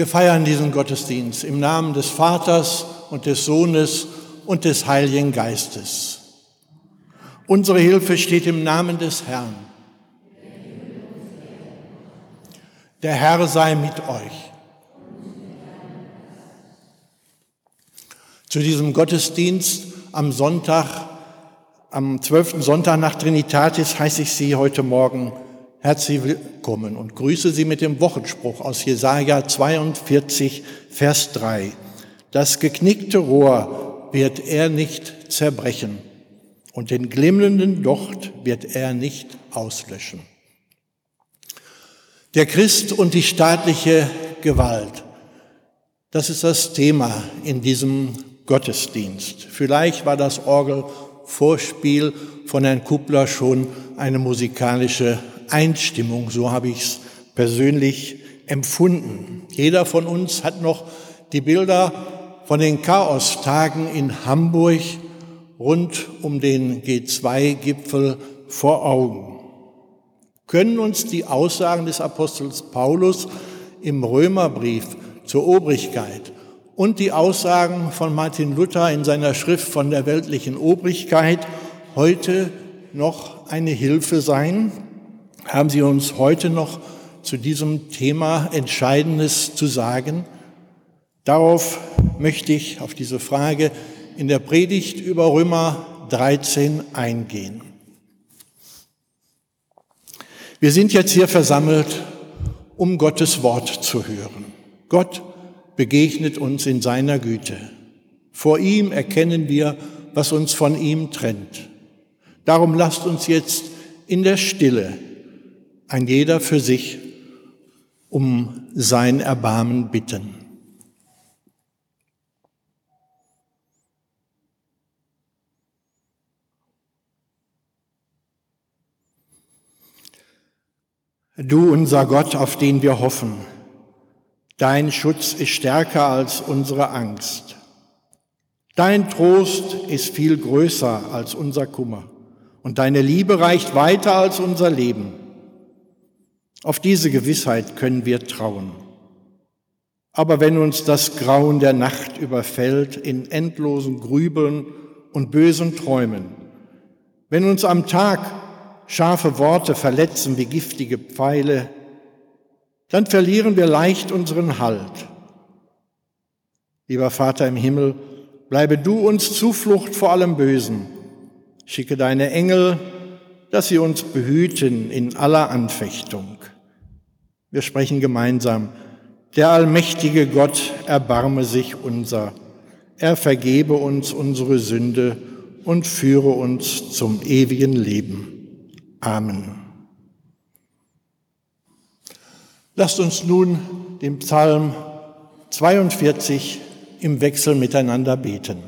Wir feiern diesen Gottesdienst im Namen des Vaters und des Sohnes und des Heiligen Geistes. Unsere Hilfe steht im Namen des Herrn. Der Herr sei mit euch. Zu diesem Gottesdienst am Sonntag, am zwölften Sonntag nach Trinitatis heiße ich Sie heute Morgen herzlich willkommen und grüße Sie mit dem Wochenspruch aus Jesaja 42, Vers 3. Das geknickte Rohr wird er nicht zerbrechen und den glimmenden Docht wird er nicht auslöschen. Der Christ und die staatliche Gewalt. Das ist das Thema in diesem Gottesdienst. Vielleicht war das Orgelvorspiel von Herrn Kuppler schon eine musikalische Einstimmung, so habe ich es persönlich empfunden. Jeder von uns hat noch die Bilder von den Chaostagen in Hamburg rund um den G2-Gipfel vor Augen. Können uns die Aussagen des Apostels Paulus im Römerbrief zur Obrigkeit und die Aussagen von Martin Luther in seiner Schrift von der weltlichen Obrigkeit heute noch eine Hilfe sein? Haben Sie uns heute noch zu diesem Thema Entscheidendes zu sagen? Darauf möchte ich, auf diese Frage, in der Predigt über Römer 13 eingehen. Wir sind jetzt hier versammelt, um Gottes Wort zu hören. Gott begegnet uns in seiner Güte. Vor ihm erkennen wir, was uns von ihm trennt. Darum lasst uns jetzt in der Stille ein jeder für sich um sein Erbarmen bitten. Du unser Gott, auf den wir hoffen, dein Schutz ist stärker als unsere Angst. Dein Trost ist viel größer als unser Kummer und deine Liebe reicht weiter als unser Leben. Auf diese Gewissheit können wir trauen. Aber wenn uns das Grauen der Nacht überfällt in endlosen Grübeln und bösen Träumen, wenn uns am Tag scharfe Worte verletzen wie giftige Pfeile, dann verlieren wir leicht unseren Halt. Lieber Vater im Himmel, bleibe du uns Zuflucht vor allem Bösen. Schicke deine Engel, dass sie uns behüten in aller Anfechtung. Wir sprechen gemeinsam. Der allmächtige Gott erbarme sich unser. Er vergebe uns unsere Sünde und führe uns zum ewigen Leben. Amen. Lasst uns nun den Psalm 42 im Wechsel miteinander beten.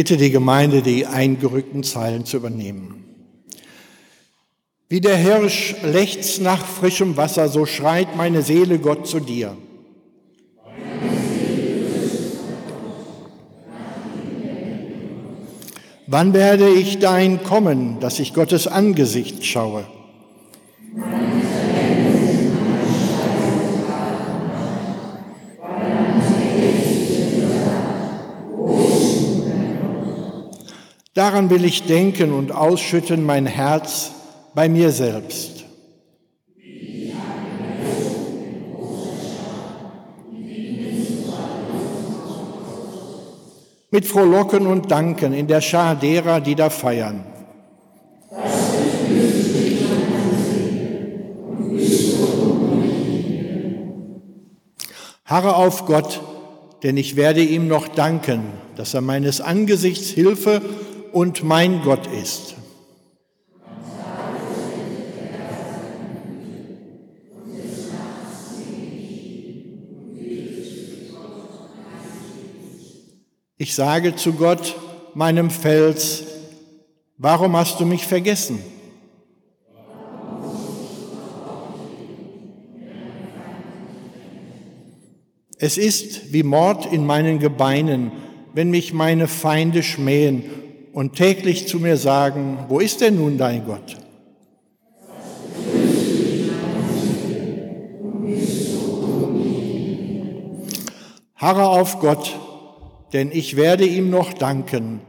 Bitte die Gemeinde, die eingerückten Zeilen zu übernehmen. Wie der Hirsch lechzt nach frischem Wasser, so schreit meine Seele Gott zu dir. Wann werde ich dein kommen, dass ich Gottes Angesicht schaue? Daran will ich denken und ausschütten mein Herz bei mir selbst. Mit Frohlocken und Danken in der Schar derer, die da feiern. Harre auf Gott, denn ich werde ihm noch danken, dass er meines Angesichts Hilfe und mein Gott ist. Ich sage zu Gott, meinem Fels, warum hast du mich vergessen? Es ist wie Mord in meinen Gebeinen, wenn mich meine Feinde schmähen und täglich zu mir sagen, wo ist denn nun dein Gott? Harre auf Gott, denn ich werde ihm noch danken,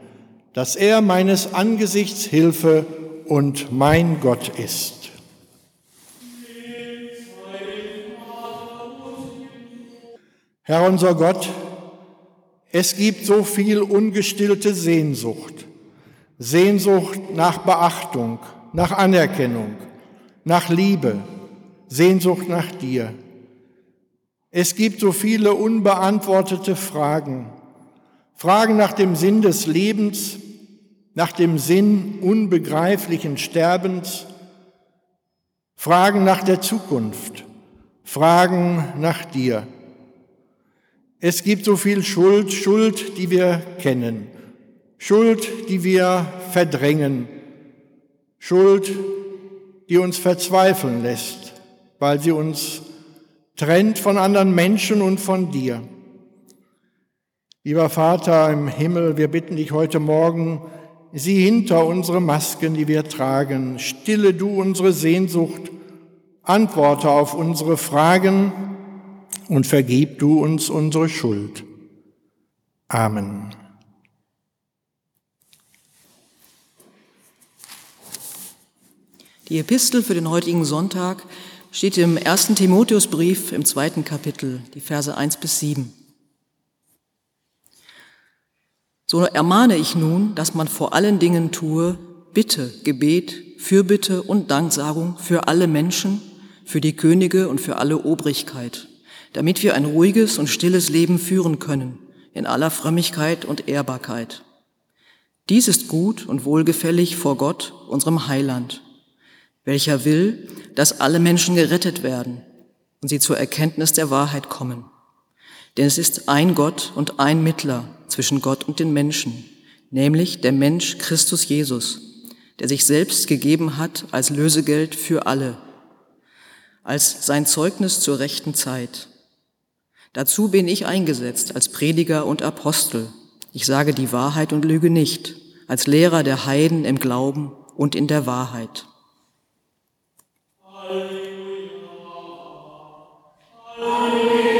dass er meines Angesichts Hilfe und mein Gott ist. Herr unser Gott, es gibt so viel ungestillte Sehnsucht Sehnsucht nach Beachtung, nach Anerkennung, nach Liebe, Sehnsucht nach dir. Es gibt so viele unbeantwortete Fragen, Fragen nach dem Sinn des Lebens, nach dem Sinn unbegreiflichen Sterbens, Fragen nach der Zukunft, Fragen nach dir. Es gibt so viel Schuld, Schuld, die wir kennen, Schuld, die wir verdrängen, Schuld, die uns verzweifeln lässt, weil sie uns trennt von anderen Menschen und von dir. Lieber Vater im Himmel, wir bitten dich heute Morgen, sieh hinter unsere Masken, die wir tragen, stille du unsere Sehnsucht, antworte auf unsere Fragen und vergib du uns unsere Schuld. Amen. Die Epistel für den heutigen Sonntag steht im ersten Timotheusbrief im zweiten Kapitel, die Verse 1 bis 7. So ermahne ich nun, dass man vor allen Dingen tue Bitte, Gebet, Fürbitte und Danksagung für alle Menschen, für die Könige und für alle Obrigkeit, damit wir ein ruhiges und stilles Leben führen können, in aller Frömmigkeit und Ehrbarkeit. Dies ist gut und wohlgefällig vor Gott, unserem Heiland, welcher will, dass alle Menschen gerettet werden und sie zur Erkenntnis der Wahrheit kommen. Denn es ist ein Gott und ein Mittler zwischen Gott und den Menschen, nämlich der Mensch Christus Jesus, der sich selbst gegeben hat als Lösegeld für alle, als sein Zeugnis zur rechten Zeit. Dazu bin ich eingesetzt als Prediger und Apostel. Ich sage die Wahrheit und lüge nicht, als Lehrer der Heiden im Glauben und in der Wahrheit. Alleluia. Alleluia.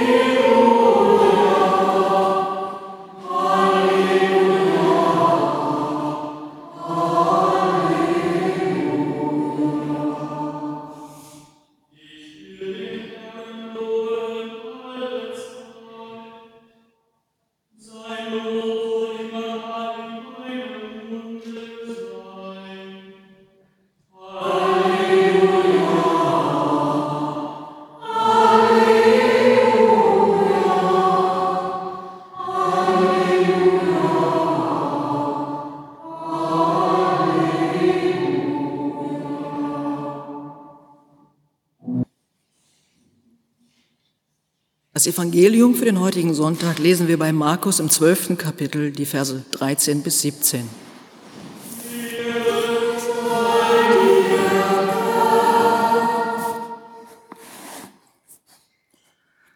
Das Evangelium für den heutigen Sonntag lesen wir bei Markus im zwölften Kapitel, die Verse 13 bis 17.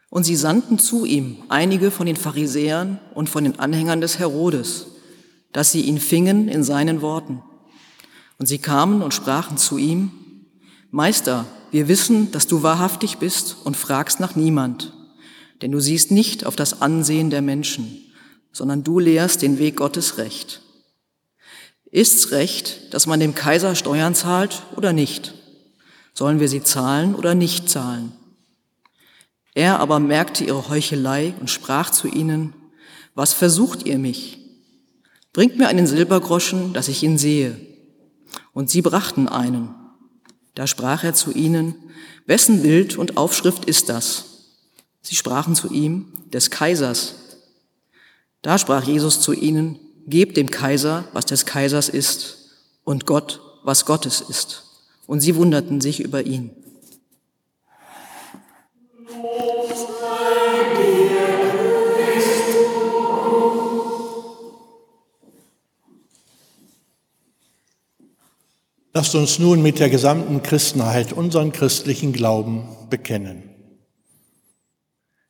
Und sie sandten zu ihm einige von den Pharisäern und von den Anhängern des Herodes, dass sie ihn fingen in seinen Worten. Und sie kamen und sprachen zu ihm, Meister, wir wissen, dass du wahrhaftig bist und fragst nach niemand denn du siehst nicht auf das Ansehen der Menschen, sondern du lehrst den Weg Gottes recht. Ist's recht, dass man dem Kaiser Steuern zahlt oder nicht? Sollen wir sie zahlen oder nicht zahlen? Er aber merkte ihre Heuchelei und sprach zu ihnen, was versucht ihr mich? Bringt mir einen Silbergroschen, dass ich ihn sehe. Und sie brachten einen. Da sprach er zu ihnen, wessen Bild und Aufschrift ist das? Sie sprachen zu ihm, des Kaisers. Da sprach Jesus zu ihnen, gebt dem Kaiser, was des Kaisers ist, und Gott, was Gottes ist. Und sie wunderten sich über ihn. Lasst uns nun mit der gesamten Christenheit unseren christlichen Glauben bekennen.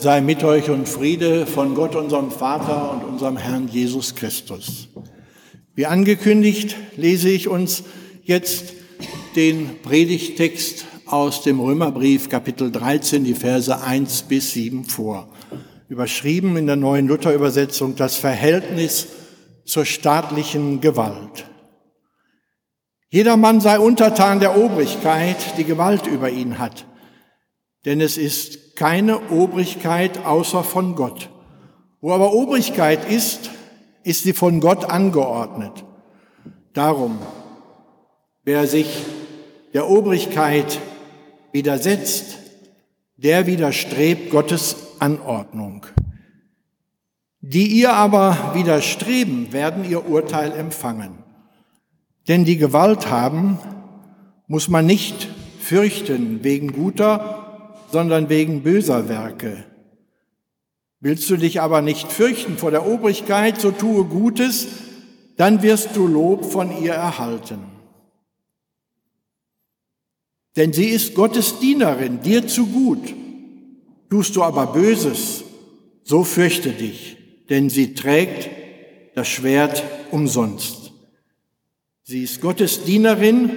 sei mit euch und Friede von Gott, unserem Vater und unserem Herrn Jesus Christus. Wie angekündigt, lese ich uns jetzt den Predigtext aus dem Römerbrief Kapitel 13, die Verse 1 bis 7 vor. Überschrieben in der neuen Luther-Übersetzung das Verhältnis zur staatlichen Gewalt. Jedermann sei untertan der Obrigkeit, die Gewalt über ihn hat, denn es ist keine Obrigkeit außer von Gott. Wo aber Obrigkeit ist, ist sie von Gott angeordnet. Darum, wer sich der Obrigkeit widersetzt, der widerstrebt Gottes Anordnung. Die ihr aber widerstreben, werden ihr Urteil empfangen. Denn die Gewalt haben, muss man nicht fürchten wegen guter, sondern wegen böser Werke. Willst du dich aber nicht fürchten vor der Obrigkeit, so tue Gutes, dann wirst du Lob von ihr erhalten. Denn sie ist Gottes Dienerin, dir zu gut. Tust du aber Böses, so fürchte dich denn sie trägt das Schwert umsonst. Sie ist Gottes Dienerin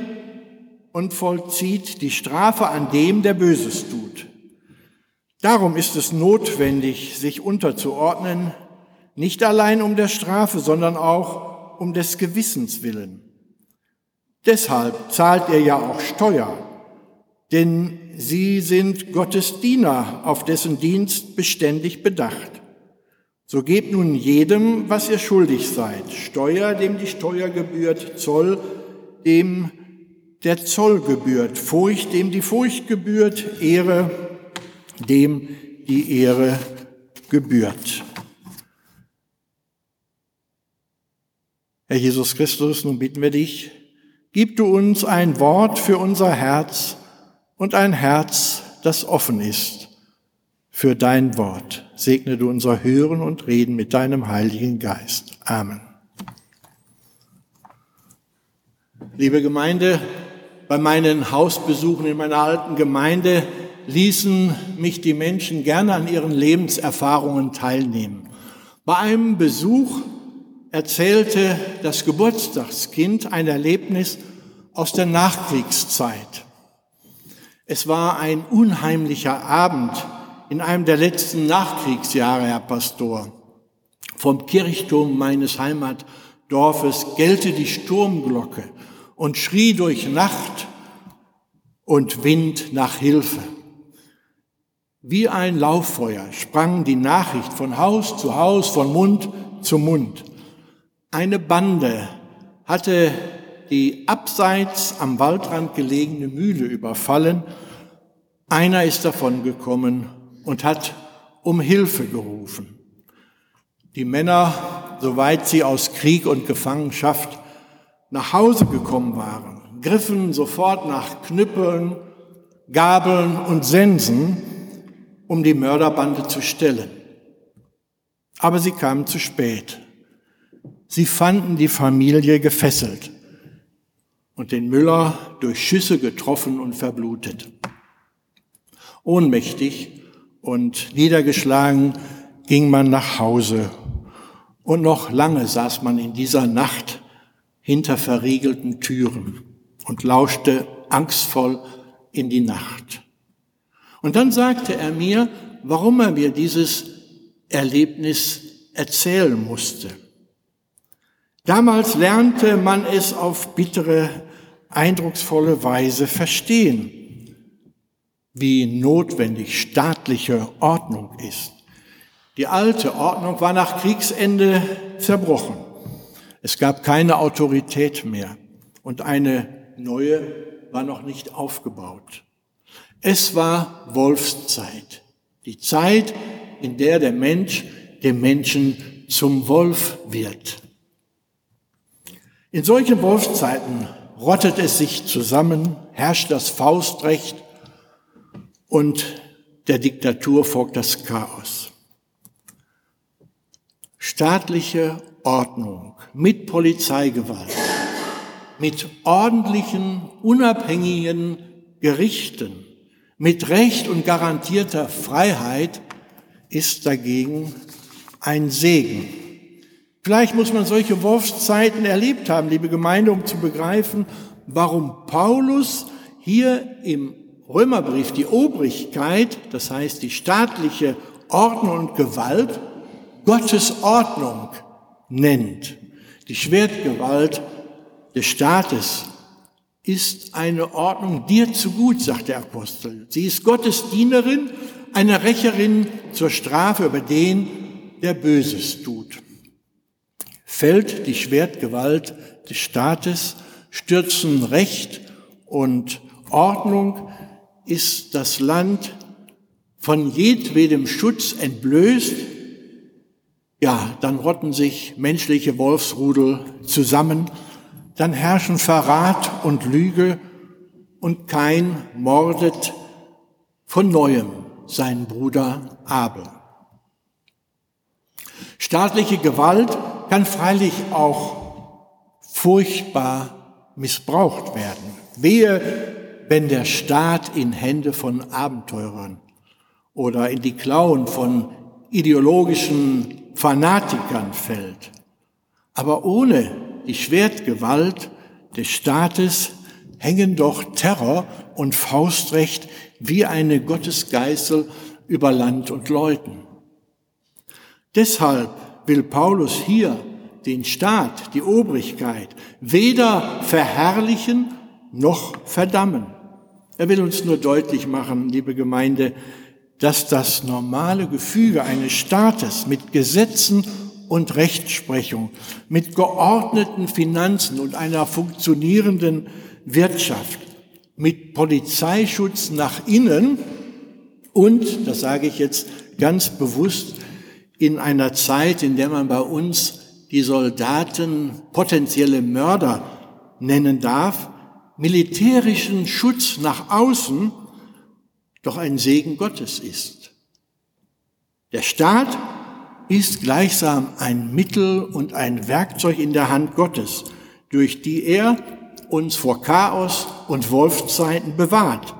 und vollzieht die Strafe an dem, der Böses tut. Darum ist es notwendig, sich unterzuordnen, nicht allein um der Strafe, sondern auch um des Gewissens willen. Deshalb zahlt er ja auch Steuer, denn sie sind Gottes Diener, auf dessen Dienst beständig bedacht. So gebt nun jedem, was ihr schuldig seid. Steuer, dem die Steuer gebührt, Zoll, dem der Zoll gebührt, Furcht, dem die Furcht gebührt, Ehre, dem die Ehre gebührt. Herr Jesus Christus, nun bitten wir dich, gib du uns ein Wort für unser Herz und ein Herz, das offen ist für dein Wort. Segne du unser Hören und Reden mit deinem Heiligen Geist. Amen. Liebe Gemeinde, bei meinen Hausbesuchen in meiner alten Gemeinde ließen mich die Menschen gerne an ihren Lebenserfahrungen teilnehmen. Bei einem Besuch erzählte das Geburtstagskind ein Erlebnis aus der Nachkriegszeit. Es war ein unheimlicher Abend in einem der letzten Nachkriegsjahre, Herr Pastor. Vom Kirchturm meines Heimatdorfes gellte die Sturmglocke und schrie durch Nacht und Wind nach Hilfe. Wie ein Lauffeuer sprang die Nachricht von Haus zu Haus, von Mund zu Mund. Eine Bande hatte die abseits am Waldrand gelegene Mühle überfallen. Einer ist davon gekommen und hat um Hilfe gerufen. Die Männer, soweit sie aus Krieg und Gefangenschaft nach Hause gekommen waren, griffen sofort nach Knüppeln, Gabeln und Sensen, um die Mörderbande zu stellen. Aber sie kamen zu spät. Sie fanden die Familie gefesselt und den Müller durch Schüsse getroffen und verblutet. Ohnmächtig und niedergeschlagen ging man nach Hause. Und noch lange saß man in dieser Nacht hinter verriegelten Türen und lauschte angstvoll in die Nacht. Und dann sagte er mir, warum er mir dieses Erlebnis erzählen musste. Damals lernte man es auf bittere, eindrucksvolle Weise verstehen, wie notwendig staatliche Ordnung ist. Die alte Ordnung war nach Kriegsende zerbrochen. Es gab keine Autorität mehr und eine neue war noch nicht aufgebaut. Es war Wolfszeit, die Zeit, in der der Mensch dem Menschen zum Wolf wird. In solchen Wolfszeiten rottet es sich zusammen, herrscht das Faustrecht und der Diktatur folgt das Chaos. Staatliche Ordnung mit Polizeigewalt, mit ordentlichen, unabhängigen Gerichten, mit Recht und garantierter Freiheit ist dagegen ein Segen. Vielleicht muss man solche Wurfszeiten erlebt haben, liebe Gemeinde, um zu begreifen, warum Paulus hier im Römerbrief die Obrigkeit, das heißt die staatliche Ordnung und Gewalt, Gottes Ordnung nennt. Die Schwertgewalt des Staates ist eine Ordnung dir zu gut, sagt der Apostel. Sie ist Gottes Dienerin, eine Rächerin zur Strafe über den, der Böses tut. Fällt die Schwertgewalt des Staates, stürzen Recht und Ordnung, ist das Land von jedwedem Schutz entblößt, ja, dann rotten sich menschliche Wolfsrudel zusammen, dann herrschen Verrat und Lüge und kein mordet von neuem seinen Bruder Abel. Staatliche Gewalt kann freilich auch furchtbar missbraucht werden. Wehe, wenn der Staat in Hände von Abenteurern oder in die Klauen von ideologischen Fanatikern fällt. Aber ohne die Schwertgewalt des Staates hängen doch Terror und Faustrecht wie eine Gottesgeißel über Land und Leuten. Deshalb will Paulus hier den Staat, die Obrigkeit, weder verherrlichen noch verdammen. Er will uns nur deutlich machen, liebe Gemeinde, dass das normale Gefüge eines Staates mit Gesetzen und Rechtsprechung, mit geordneten Finanzen und einer funktionierenden Wirtschaft, mit Polizeischutz nach innen und, das sage ich jetzt ganz bewusst, in einer Zeit, in der man bei uns die Soldaten potenzielle Mörder nennen darf, militärischen Schutz nach außen doch ein Segen Gottes ist. Der Staat ist gleichsam ein Mittel und ein Werkzeug in der Hand Gottes, durch die er uns vor Chaos und Wolfzeiten bewahrt,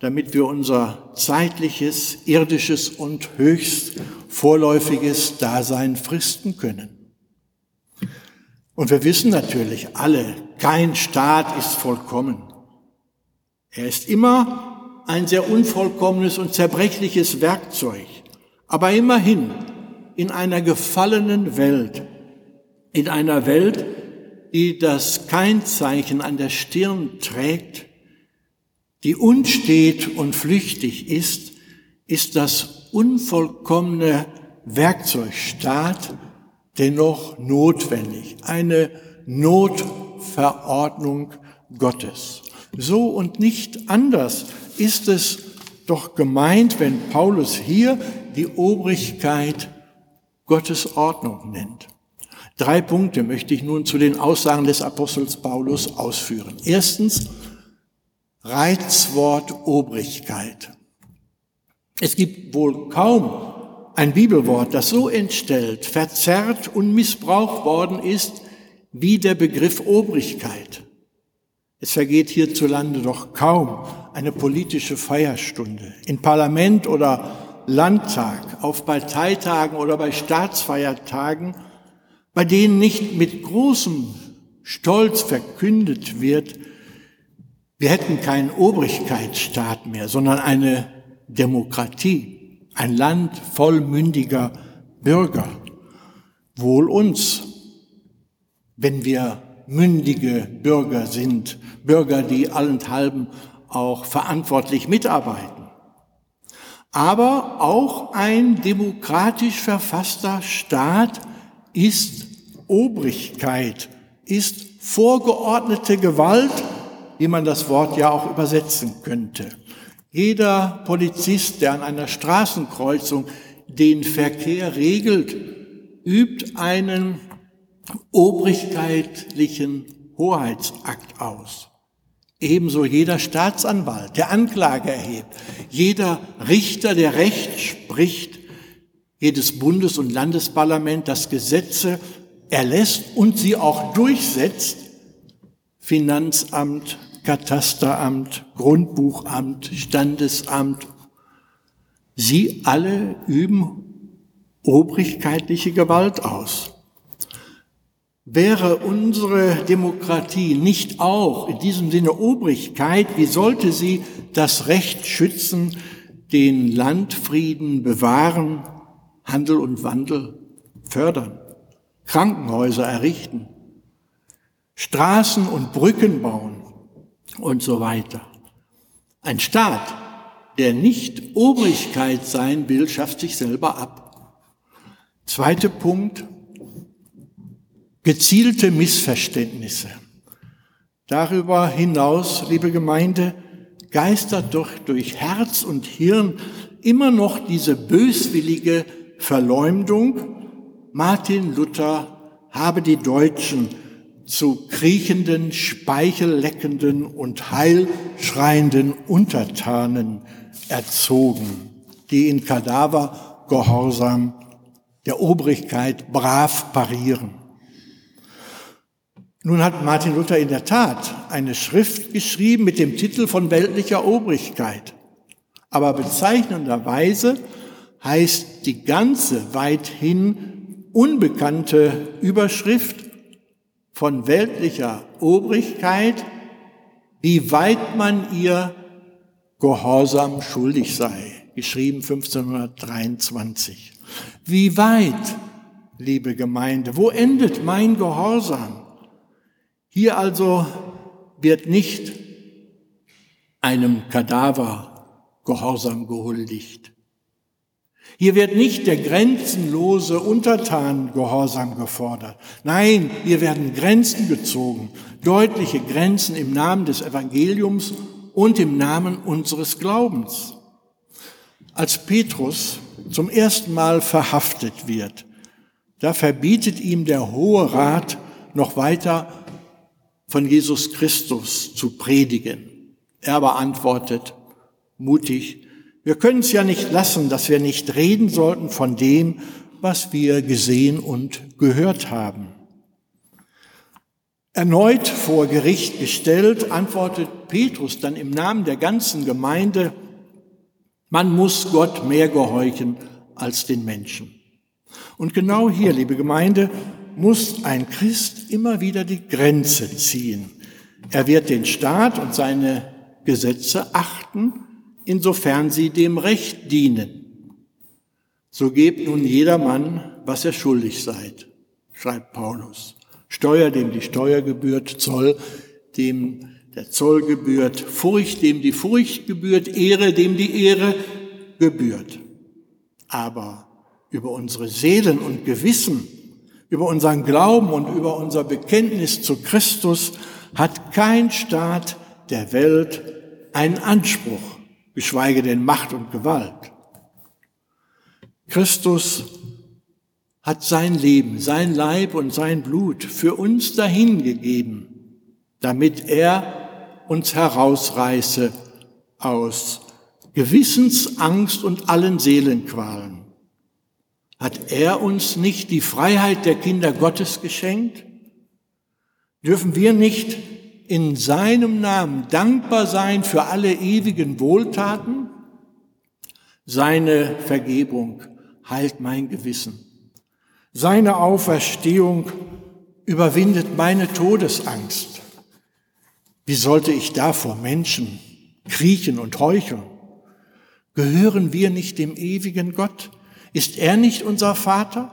damit wir unser zeitliches, irdisches und höchst vorläufiges Dasein fristen können. Und wir wissen natürlich alle, kein Staat ist vollkommen. Er ist immer ein sehr unvollkommenes und zerbrechliches Werkzeug. Aber immerhin in einer gefallenen Welt, in einer Welt, die das Keinzeichen an der Stirn trägt, die unstet und flüchtig ist, ist das unvollkommene Werkzeugstaat dennoch notwendig, eine Notverordnung Gottes. So und nicht anders ist es doch gemeint, wenn Paulus hier die Obrigkeit Gottes Ordnung nennt. Drei Punkte möchte ich nun zu den Aussagen des Apostels Paulus ausführen. Erstens, Reizwort Obrigkeit. Es gibt wohl kaum ein Bibelwort, das so entstellt, verzerrt und missbraucht worden ist wie der Begriff Obrigkeit. Es vergeht hierzulande doch kaum eine politische Feierstunde in Parlament oder Landtag, auf Parteitagen oder bei Staatsfeiertagen, bei denen nicht mit großem stolz verkündet wird, wir hätten keinen Obrigkeitsstaat mehr, sondern eine Demokratie, ein Land vollmündiger Bürger. Wohl uns, wenn wir mündige Bürger sind, Bürger, die allenthalben auch verantwortlich mitarbeiten. Aber auch ein demokratisch verfasster Staat ist Obrigkeit, ist vorgeordnete Gewalt, wie man das Wort ja auch übersetzen könnte. Jeder Polizist, der an einer Straßenkreuzung den Verkehr regelt, übt einen obrigkeitlichen Hoheitsakt aus. Ebenso jeder Staatsanwalt, der Anklage erhebt, jeder Richter, der Recht spricht, jedes Bundes- und Landesparlament, das Gesetze erlässt und sie auch durchsetzt, Finanzamt, Katasteramt, Grundbuchamt, Standesamt, sie alle üben obrigkeitliche Gewalt aus. Wäre unsere Demokratie nicht auch in diesem Sinne Obrigkeit, wie sollte sie das Recht schützen, den Landfrieden bewahren, Handel und Wandel fördern, Krankenhäuser errichten, Straßen und Brücken bauen und so weiter. Ein Staat, der nicht Obrigkeit sein will, schafft sich selber ab. Zweiter Punkt, gezielte Missverständnisse. Darüber hinaus, liebe Gemeinde, geistert doch durch Herz und Hirn immer noch diese böswillige Verleumdung. Martin Luther habe die Deutschen zu kriechenden, speichelleckenden und heilschreienden Untertanen erzogen, die in Kadavergehorsam der Obrigkeit brav parieren. Nun hat Martin Luther in der Tat eine Schrift geschrieben mit dem Titel von weltlicher Obrigkeit. Aber bezeichnenderweise heißt die ganze weithin unbekannte Überschrift von weltlicher Obrigkeit, wie weit man ihr Gehorsam schuldig sei, geschrieben 1523. Wie weit, liebe Gemeinde, wo endet mein Gehorsam? Hier also wird nicht einem Kadaver Gehorsam gehuldigt. Hier wird nicht der grenzenlose Untertan Gehorsam gefordert. Nein, hier werden Grenzen gezogen, deutliche Grenzen im Namen des Evangeliums und im Namen unseres Glaubens. Als Petrus zum ersten Mal verhaftet wird, da verbietet ihm der Hohe Rat noch weiter von Jesus Christus zu predigen. Er aber antwortet mutig, wir können es ja nicht lassen, dass wir nicht reden sollten von dem, was wir gesehen und gehört haben. Erneut vor Gericht gestellt, antwortet Petrus dann im Namen der ganzen Gemeinde, man muss Gott mehr gehorchen als den Menschen. Und genau hier, liebe Gemeinde, muss ein Christ immer wieder die Grenze ziehen. Er wird den Staat und seine Gesetze achten, insofern sie dem Recht dienen. So gebt nun jedermann, was er schuldig seid, schreibt Paulus. Steuer, dem die Steuer gebührt, Zoll, dem der Zoll gebührt, Furcht, dem die Furcht gebührt, Ehre, dem die Ehre gebührt. Aber über unsere Seelen und Gewissen über unseren Glauben und über unser Bekenntnis zu Christus hat kein Staat der Welt einen Anspruch, geschweige denn Macht und Gewalt. Christus hat sein Leben, sein Leib und sein Blut für uns dahingegeben, damit er uns herausreiße aus Gewissensangst und allen Seelenqualen. Hat er uns nicht die Freiheit der Kinder Gottes geschenkt? Dürfen wir nicht in seinem Namen dankbar sein für alle ewigen Wohltaten? Seine Vergebung heilt mein Gewissen. Seine Auferstehung überwindet meine Todesangst. Wie sollte ich da vor Menschen kriechen und heucheln? Gehören wir nicht dem ewigen Gott? Ist er nicht unser Vater?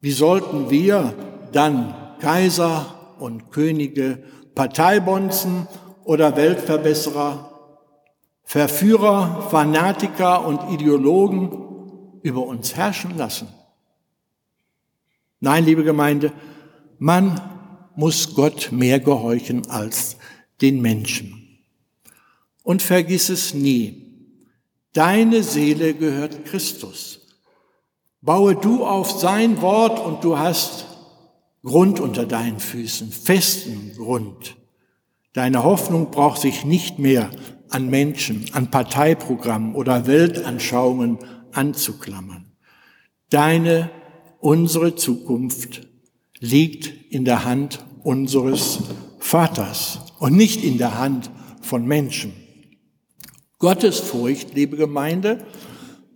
Wie sollten wir dann Kaiser und Könige, Parteibonzen oder Weltverbesserer, Verführer, Fanatiker und Ideologen über uns herrschen lassen? Nein, liebe Gemeinde, man muss Gott mehr gehorchen als den Menschen. Und vergiss es nie, deine Seele gehört Christus. Baue du auf sein Wort und du hast Grund unter deinen Füßen, festen Grund. Deine Hoffnung braucht sich nicht mehr an Menschen, an Parteiprogrammen oder Weltanschauungen anzuklammern. Deine, unsere Zukunft liegt in der Hand unseres Vaters und nicht in der Hand von Menschen. Gottesfurcht, liebe Gemeinde,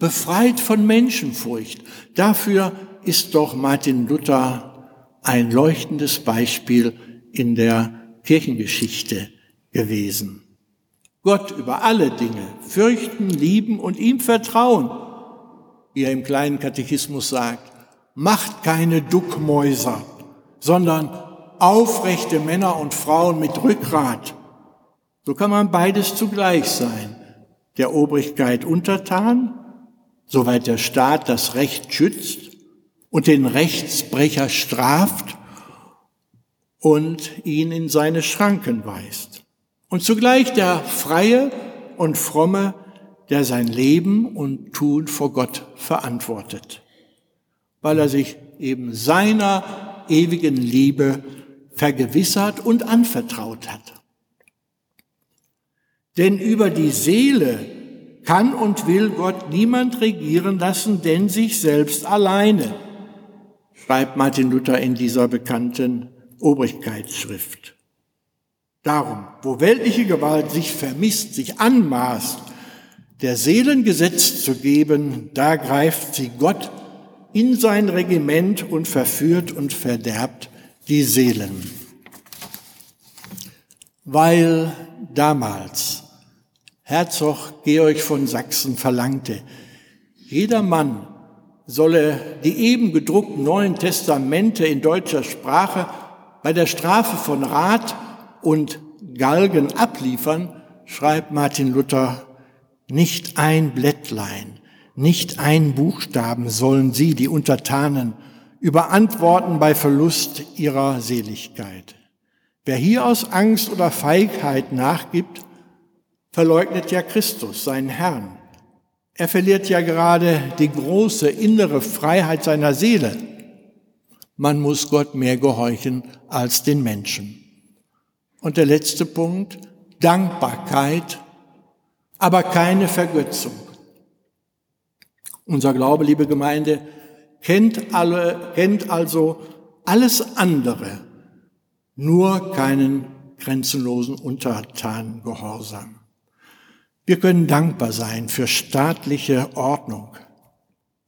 befreit von Menschenfurcht. Dafür ist doch Martin Luther ein leuchtendes Beispiel in der Kirchengeschichte gewesen. Gott über alle Dinge fürchten, lieben und ihm vertrauen, wie er im kleinen Katechismus sagt, macht keine Duckmäuser, sondern aufrechte Männer und Frauen mit Rückgrat. So kann man beides zugleich sein. Der Obrigkeit untertan soweit der Staat das Recht schützt und den Rechtsbrecher straft und ihn in seine Schranken weist. Und zugleich der Freie und Fromme, der sein Leben und Tun vor Gott verantwortet, weil er sich eben seiner ewigen Liebe vergewissert und anvertraut hat. Denn über die Seele kann und will Gott niemand regieren lassen, denn sich selbst alleine, schreibt Martin Luther in dieser bekannten Obrigkeitsschrift. Darum, wo weltliche Gewalt sich vermisst, sich anmaßt, der Seelengesetz zu geben, da greift sie Gott in sein Regiment und verführt und verderbt die Seelen. Weil damals Herzog Georg von Sachsen verlangte, jeder Mann solle die eben gedruckten Neuen Testamente in deutscher Sprache bei der Strafe von Rat und Galgen abliefern, schreibt Martin Luther, nicht ein Blättlein, nicht ein Buchstaben sollen sie, die Untertanen, überantworten bei Verlust ihrer Seligkeit. Wer hier aus Angst oder Feigheit nachgibt, verleugnet ja Christus, seinen Herrn. Er verliert ja gerade die große innere Freiheit seiner Seele. Man muss Gott mehr gehorchen als den Menschen. Und der letzte Punkt, Dankbarkeit, aber keine Vergötzung. Unser Glaube, liebe Gemeinde, kennt, alle, kennt also alles andere, nur keinen grenzenlosen Untertangehorsam. Wir können dankbar sein für staatliche Ordnung,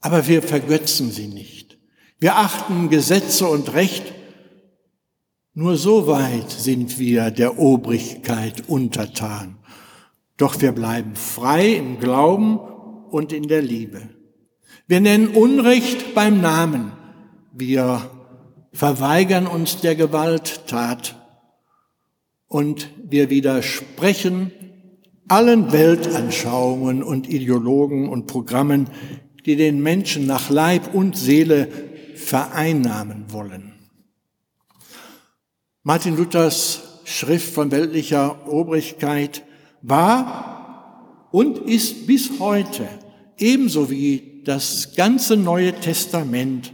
aber wir vergötzen sie nicht. Wir achten Gesetze und Recht. Nur so weit sind wir der Obrigkeit untertan. Doch wir bleiben frei im Glauben und in der Liebe. Wir nennen Unrecht beim Namen. Wir verweigern uns der Gewalttat und wir widersprechen allen Weltanschauungen und Ideologen und Programmen, die den Menschen nach Leib und Seele vereinnahmen wollen. Martin Luthers Schrift von weltlicher Obrigkeit war und ist bis heute ebenso wie das ganze Neue Testament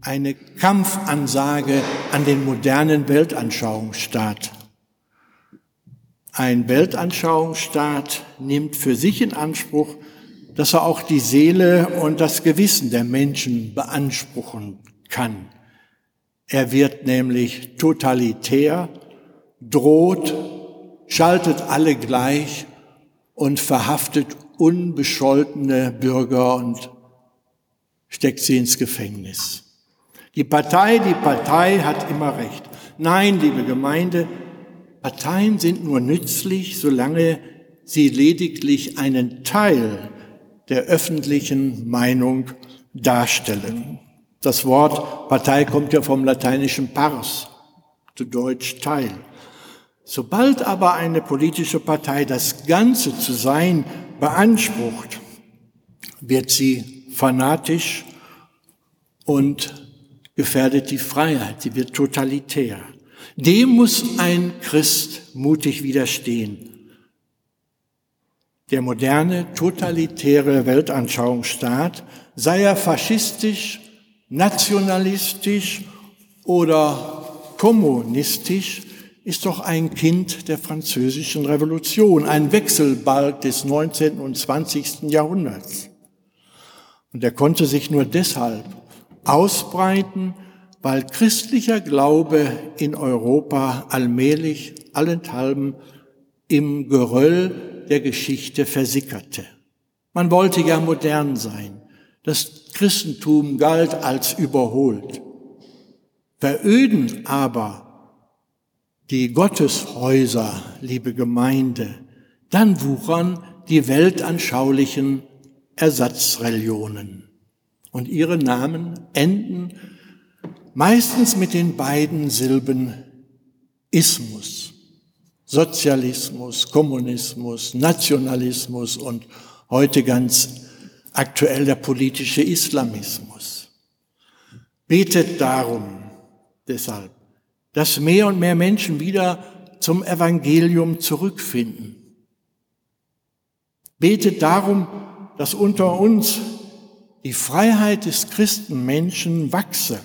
eine Kampfansage an den modernen Weltanschauungsstaat. Ein Weltanschauungsstaat nimmt für sich in Anspruch, dass er auch die Seele und das Gewissen der Menschen beanspruchen kann. Er wird nämlich totalitär, droht, schaltet alle gleich und verhaftet unbescholtene Bürger und steckt sie ins Gefängnis. Die Partei, die Partei hat immer recht. Nein, liebe Gemeinde, Parteien sind nur nützlich, solange sie lediglich einen Teil der öffentlichen Meinung darstellen. Das Wort Partei kommt ja vom lateinischen pars, zu Deutsch Teil. Sobald aber eine politische Partei das Ganze zu sein beansprucht, wird sie fanatisch und gefährdet die Freiheit, sie wird totalitär. Dem muss ein Christ mutig widerstehen. Der moderne, totalitäre Weltanschauungsstaat, sei er faschistisch, nationalistisch oder kommunistisch, ist doch ein Kind der französischen Revolution, ein Wechselbalg des 19. und 20. Jahrhunderts. Und er konnte sich nur deshalb ausbreiten, weil christlicher Glaube in Europa allmählich allenthalben im Geröll der Geschichte versickerte. Man wollte ja modern sein. Das Christentum galt als überholt. Veröden aber die Gotteshäuser, liebe Gemeinde, dann wuchern die weltanschaulichen Ersatzreligionen. Und ihre Namen enden meistens mit den beiden Silben Ismus, Sozialismus, Kommunismus, Nationalismus und heute ganz aktuell der politische Islamismus. Betet darum deshalb, dass mehr und mehr Menschen wieder zum Evangelium zurückfinden. Betet darum, dass unter uns die Freiheit des Christenmenschen wachse,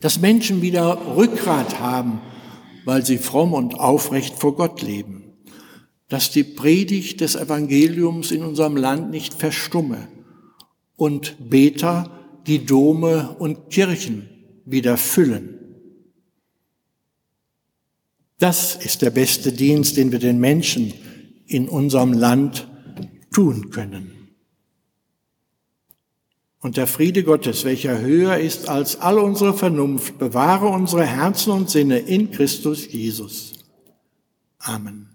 dass Menschen wieder Rückgrat haben, weil sie fromm und aufrecht vor Gott leben, dass die Predigt des Evangeliums in unserem Land nicht verstumme und Beter die Dome und Kirchen wieder füllen. Das ist der beste Dienst, den wir den Menschen in unserem Land tun können. Und der Friede Gottes, welcher höher ist als all unsere Vernunft, bewahre unsere Herzen und Sinne in Christus Jesus. Amen.